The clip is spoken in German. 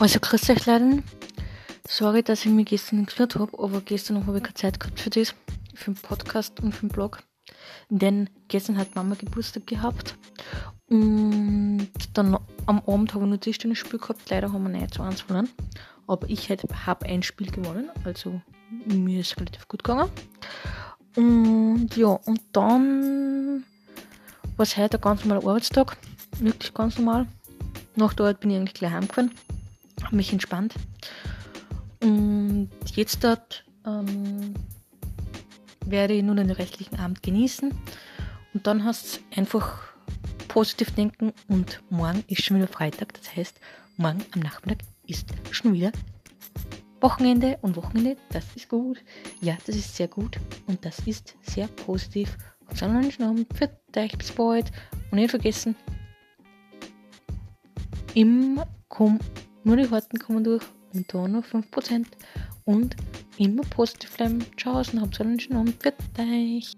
Also grüß euch Leute. Sorry, dass ich mich gestern nicht habe, aber gestern habe ich keine Zeit gehabt für das, für den Podcast und für den Blog. Denn gestern hat Mama Geburtstag gehabt und dann am Abend habe ich nur Tischtennisspiel gehabt. Leider haben wir nicht zu eins verloren. Aber ich habe ein Spiel gewonnen, also mir ist relativ gut gegangen. Und ja, und dann war es heute ein ganz normaler Arbeitstag. Wirklich ganz normal. Nach der Arbeit bin ich eigentlich gleich heimgefahren mich entspannt. Und jetzt dort ähm, werde ich nun den restlichen Abend genießen. Und dann hast es einfach positiv denken und morgen ist schon wieder Freitag. Das heißt, morgen am Nachmittag ist schon wieder Wochenende und Wochenende, das ist gut. Ja, das ist sehr gut und das ist sehr positiv. Und dann einen schönen für euch bis bald. Und nicht vergessen, im Kom nur die Harten kommen durch und da noch 5%. Und immer positiv bleiben. Ciao und habt einen schönen Abend. Für euch.